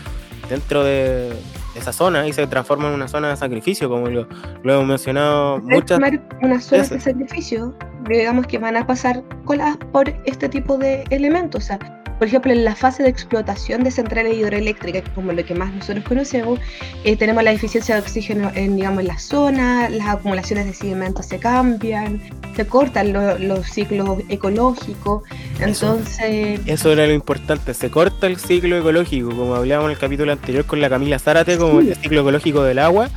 dentro de esa zona y se transforma en una zona de sacrificio, como lo, lo hemos mencionado que muchas tomar unas zonas de veces. sacrificio, digamos que van a pasar coladas por este tipo de elementos. O sea, por ejemplo, en la fase de explotación de centrales hidroeléctricas, como lo que más nosotros conocemos, eh, tenemos la deficiencia de oxígeno en, digamos, en la zona, las acumulaciones de sedimentos se cambian, se cortan lo- los ciclos ecológicos. Entonces, Eso era lo importante, se corta el ciclo ecológico, como hablábamos en el capítulo anterior con la Camila Zárate, como Sí. el ciclo ecológico del agua,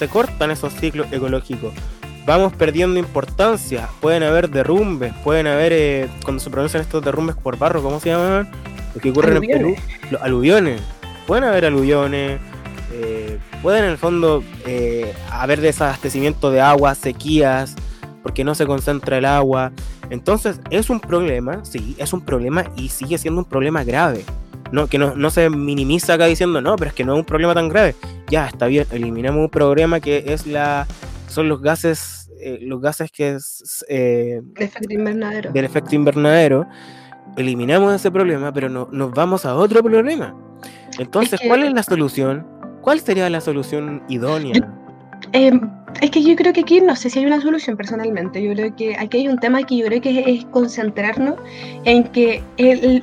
se cortan esos ciclos ecológicos. Vamos perdiendo importancia, pueden haber derrumbes, pueden haber, eh, cuando se pronuncian estos derrumbes por barro, ¿cómo se llaman? Los que ocurren en Perú, Aluviones. los aluviones. Pueden haber aluviones, eh, pueden en el fondo eh, haber desabastecimiento de agua, sequías, porque no se concentra el agua. Entonces es un problema, sí, es un problema y sigue siendo un problema grave. No, que no, no se minimiza acá diciendo, no, pero es que no es un problema tan grave. Ya, está bien, eliminamos un problema que es la son los gases, eh, los gases que es, eh, el efecto invernadero. del efecto invernadero, eliminamos ese problema, pero no, nos vamos a otro problema. Entonces, Es que- ¿cuál es la solución? ¿Cuál sería la solución idónea? Eh, es que yo creo que aquí no sé si hay una solución personalmente. Yo creo que aquí hay un tema que yo creo que es concentrarnos en que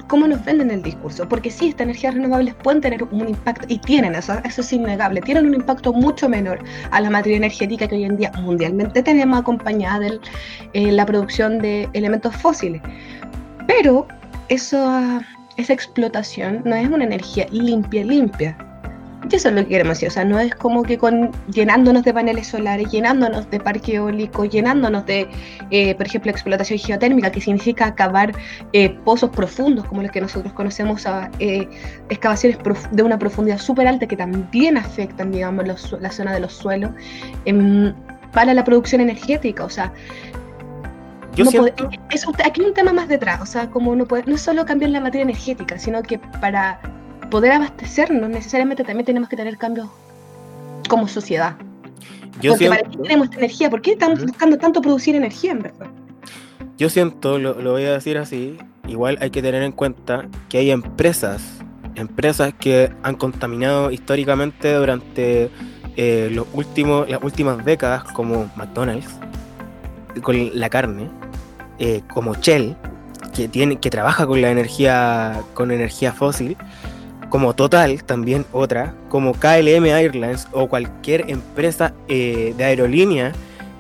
cómo nos venden el discurso. Porque sí, estas energías renovables pueden tener un impacto, y tienen, eso, eso es innegable, tienen un impacto mucho menor a la materia energética que hoy en día mundialmente tenemos acompañada de la producción de elementos fósiles. Pero eso, esa explotación no es una energía limpia, limpia. Y eso es lo que queremos decir, o sea, no es como que con llenándonos de paneles solares, llenándonos de parque eólico, llenándonos de, eh, por ejemplo, explotación geotérmica, que significa acabar eh, pozos profundos, como los que nosotros conocemos, a, eh, excavaciones prof- de una profundidad súper alta que también afectan, digamos, los la zona de los suelos, em, para la producción energética, o sea, Yo no puede- siento, es un- aquí hay un tema más detrás, o sea, como no, puede, no es solo cambiar la materia energética, sino que para poder abastecernos necesariamente también tenemos que tener cambios como sociedad. yo Porque para qué tenemos esta energía, ¿por qué estamos buscando tanto producir energía en verdad? yo siento, lo, lo voy a decir así, igual hay que tener en cuenta que hay empresas, empresas que han contaminado históricamente durante eh, los últimos, las últimas décadas, como McDonald's, con la carne, eh, como Shell, que, tiene, que trabaja con la energía, con energía fósil, como Total, también otra, como KLM Airlines o cualquier empresa eh, de aerolínea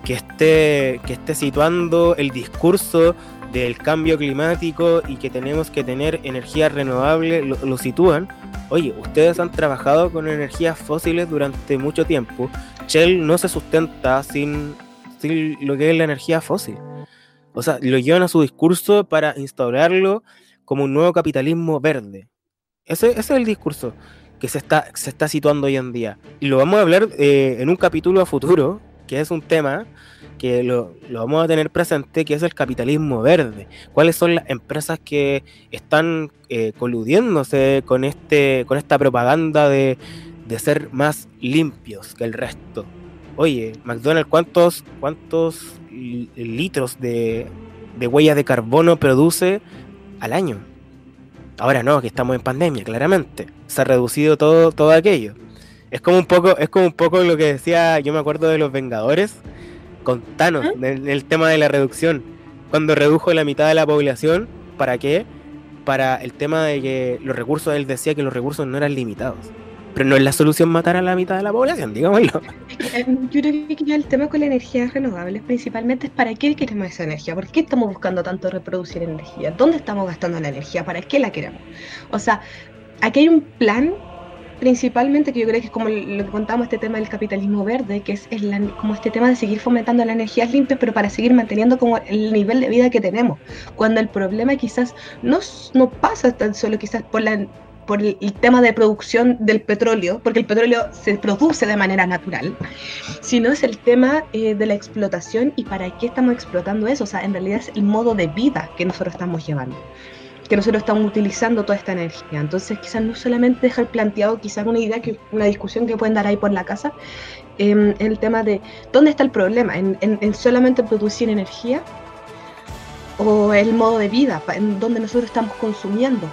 que esté, que esté situando el discurso del cambio climático y que tenemos que tener energía renovable, lo, lo sitúan. Oye, ustedes han trabajado con energías fósiles durante mucho tiempo. Shell no se sustenta sin, sin lo que es la energía fósil. O sea, lo llevan a su discurso para instaurarlo como un nuevo capitalismo verde. Ese, ese es el discurso que se está, se está situando hoy en día. Y lo vamos a hablar eh, en un capítulo a futuro, que es un tema que lo, vamos a tener presente, que es el capitalismo verde. ¿Cuáles son las empresas que están eh, coludiéndose con, este, con esta propaganda de, de ser más limpios que el resto? Oye, McDonald's, ¿cuántos, cuántos li- litros de, de huellas de carbono produce al año? Ahora no, que estamos en pandemia, claramente. Se ha reducido todo, todo aquello. Es como un poco, es como un poco lo que decía, yo me acuerdo de los Vengadores con Thanos, ¿Ah? del, del tema de la reducción. Cuando redujo la mitad de la población, ¿para qué? Para el tema de que los recursos, él decía que los recursos no eran limitados. Pero no es la solución matar a la mitad de la población, digámoslo. Eh, Yo creo que el tema con la energía renovable principalmente es para qué queremos esa energía, por qué estamos buscando tanto reproducir energía, dónde estamos gastando la energía, para qué la queremos. O sea, aquí hay un plan principalmente que yo creo que es como lo que contamos este tema del capitalismo verde, que es el- como este tema de seguir fomentando las energías limpias, pero para seguir manteniendo como el nivel de vida que tenemos, cuando el problema quizás no, no pasa tan solo quizás por la por el, tema de producción del petróleo, porque el petróleo se produce de manera natural, sino es el tema eh, de la explotación y para qué estamos explotando eso. O sea, en realidad es el modo de vida que nosotros estamos llevando, que nosotros estamos utilizando toda esta energía. Entonces, quizás no solamente dejar planteado, quizás una idea, que una discusión que pueden dar ahí por la casa, em, en el tema de dónde está el problema, en, en- en solamente producir energía o el modo de vida, en donde nosotros estamos consumiendo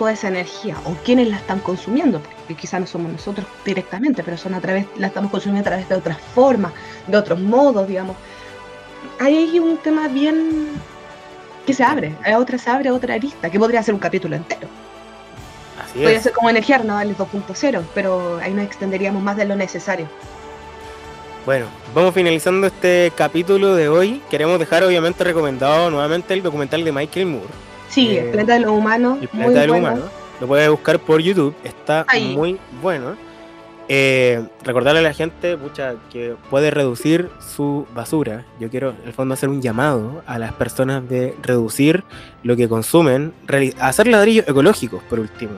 toda esa energía o quiénes la están consumiendo, porque quizás no somos nosotros directamente, pero son a través, la estamos consumiendo a través de otras formas, de otros modos, digamos. Hay un tema bien que se abre, a otra se abre otra arista, que podría ser un capítulo entero. Así Podría es. ser como energía renovable 2.0, pero ahí nos extenderíamos más de lo necesario. Bueno, vamos finalizando este capítulo de hoy. Queremos dejar obviamente recomendado nuevamente el documental de Michael Moore, Sí, Eh, el planeta de los humanos, El muy planeta del bueno. humano. Lo puedes buscar por YouTube, está Ahí. muy bueno. Eh, recordarle a la gente pucha, que puede reducir su basura. Yo quiero, en el fondo, hacer un llamado a las personas de reducir lo que consumen, hacer ladrillos ecológicos, por último.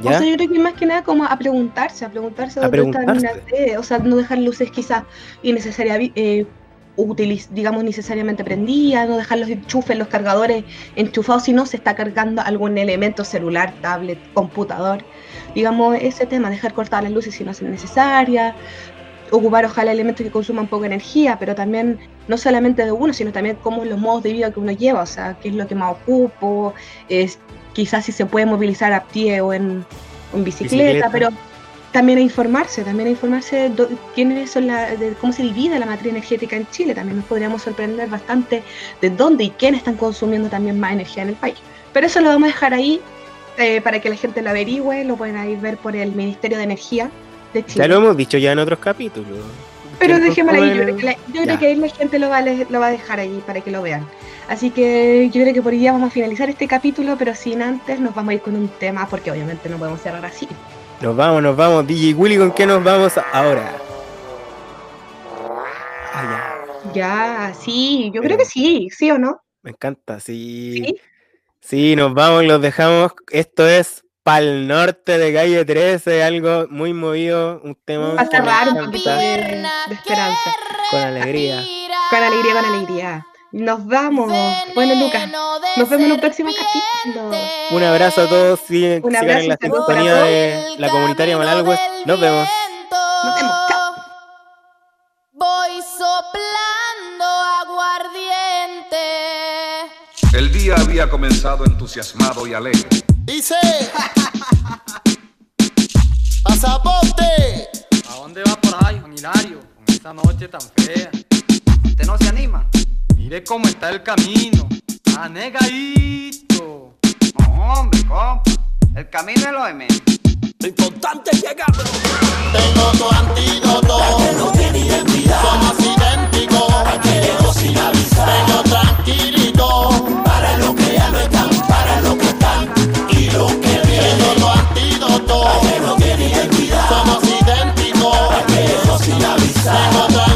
O ¿Ya? sea, yo creo que más que nada como a preguntarse, a preguntarse A dónde está preguntarse. nave, o sea, no dejar luces quizás innecesarias, eh, digamos, necesariamente prendidas, no dejar los enchufes, los cargadores enchufados si no se está cargando algún elemento celular, tablet, computador. Digamos, ese tema, dejar cortadas las luces si no son necesarias, ocupar ojalá elementos que consuman poca energía, pero también no solamente de uno, sino también cómo los modos de vida que uno lleva, o sea, qué es lo que más ocupo, es, quizás si se puede movilizar a pie o en, en bicicleta, Bicicleta. pero también a informarse, también a informarse de quiénes son la, de cómo se divide la matriz energética en Chile. También nos podríamos sorprender bastante de dónde y quiénes están consumiendo también más energía en el país. Pero eso lo vamos a dejar ahí eh, para que la gente lo averigüe, lo pueden ahí ver por el Ministerio de Energía de Chile. Ya lo hemos dicho ya en otros capítulos. Pero ¿Quién dejémoslo ahí, yo creo, que la, yo creo que ahí la gente lo va, lo va a dejar ahí para que lo vean. Así que yo creo que por hoy día vamos a finalizar este capítulo, pero sin antes nos vamos a ir con un tema, porque obviamente no podemos cerrar así. Nos vamos, nos vamos. DJ Willy, ¿con qué nos vamos ahora? Ah, ya. Ya, sí, yo creo que sí, sí o no. Me encanta, sí. ¿Sí? Sí, nos vamos los dejamos. Esto es Pal Norte de Calle 13, algo muy movido, un tema Va a cerrar un poquito de, de esperanza. con alegría. Con alegría, con alegría. Nos vamos. Bueno, Lucas, nos vemos en un próximo capítulo. Un abrazo a todos, sigan, Un sigan abrazo en la sintonía de la comunitaria Malalgües. Nos vemos. Nos vemos, chao. Voy soplando aguardiente. El día había comenzado entusiasmado y alegre. Dice. Pasaporte. ¿A dónde va por ahí, Juan Hilario? Con esta noche tan fea. ¿Usted no se anima? Mire cómo está el camino. Anegadito. No, hombre, compa. El camino es lo de menos. Lo importante es llegar, bro. Tengo tu antídoto. no tiene identidad. Somos idénticos. sin avisar. Vengo tranquilito. Para lo que ya no están. Para lo que están. Y lo que viene. Tengo tu antídoto. no tiene identidad. Somos idénticos. sin avisar. Vengo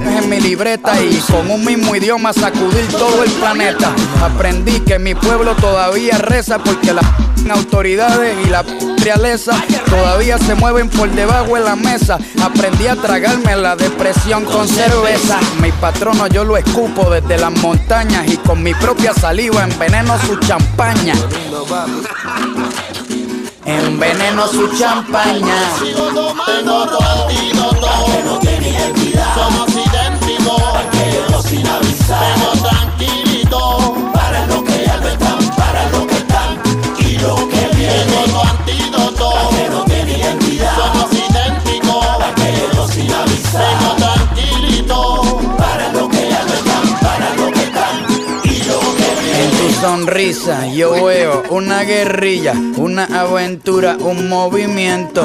en mi libreta y con un mismo idioma sacudir todo el planeta. Aprendí que mi pueblo todavía reza porque las autoridades y la realeza todavía se mueven por debajo de la mesa. Aprendí a tragarme la depresión con cerveza. Mi patrono yo lo escupo desde las montañas y con mi propia saliva enveneno su champaña. Enveneno su champaña. Aquellos sin avisar. Tranquilito. Para lo que ya no están. Para lo que están. Y lo que viene. Tengo tu antídoto. Que no tiene identidad. Somos idénticos. Aquellos sin avisar. Tranquilito. Para lo que ya no están. Para lo que están. Y lo que. En tu sonrisa yo veo una guerrilla, una aventura, un movimiento.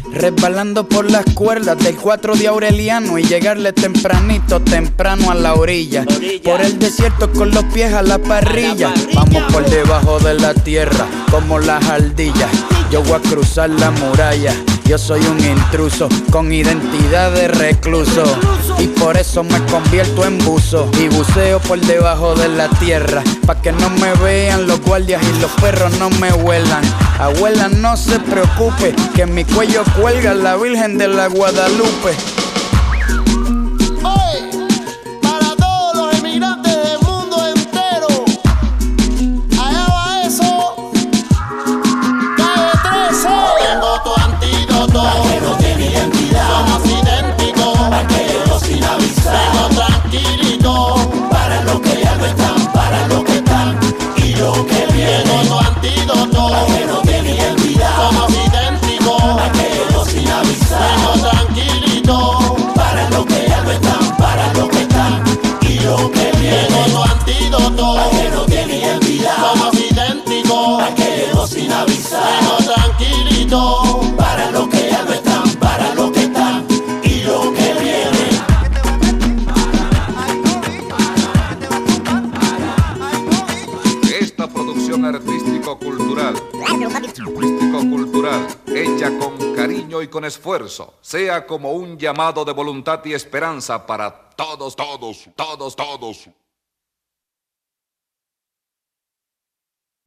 Resbalando por las cuerdas del 4 de Aureliano y llegarle tempranito, temprano a la orilla. Por el desierto con los pies a la parrilla. Vamos por debajo de la tierra como las ardillas. Yo voy a cruzar la muralla. Yo soy un intruso con identidad de recluso. Y por eso me convierto en buzo. Y buceo por debajo de la tierra. Pa' que no me vean los guardias y los perros no me huelan. Abuela, no se preocupe, que en mi cuello cuelga la Virgen de la Guadalupe. Con esfuerzo sea como un llamado de voluntad y esperanza para todos, todos, todos, todos.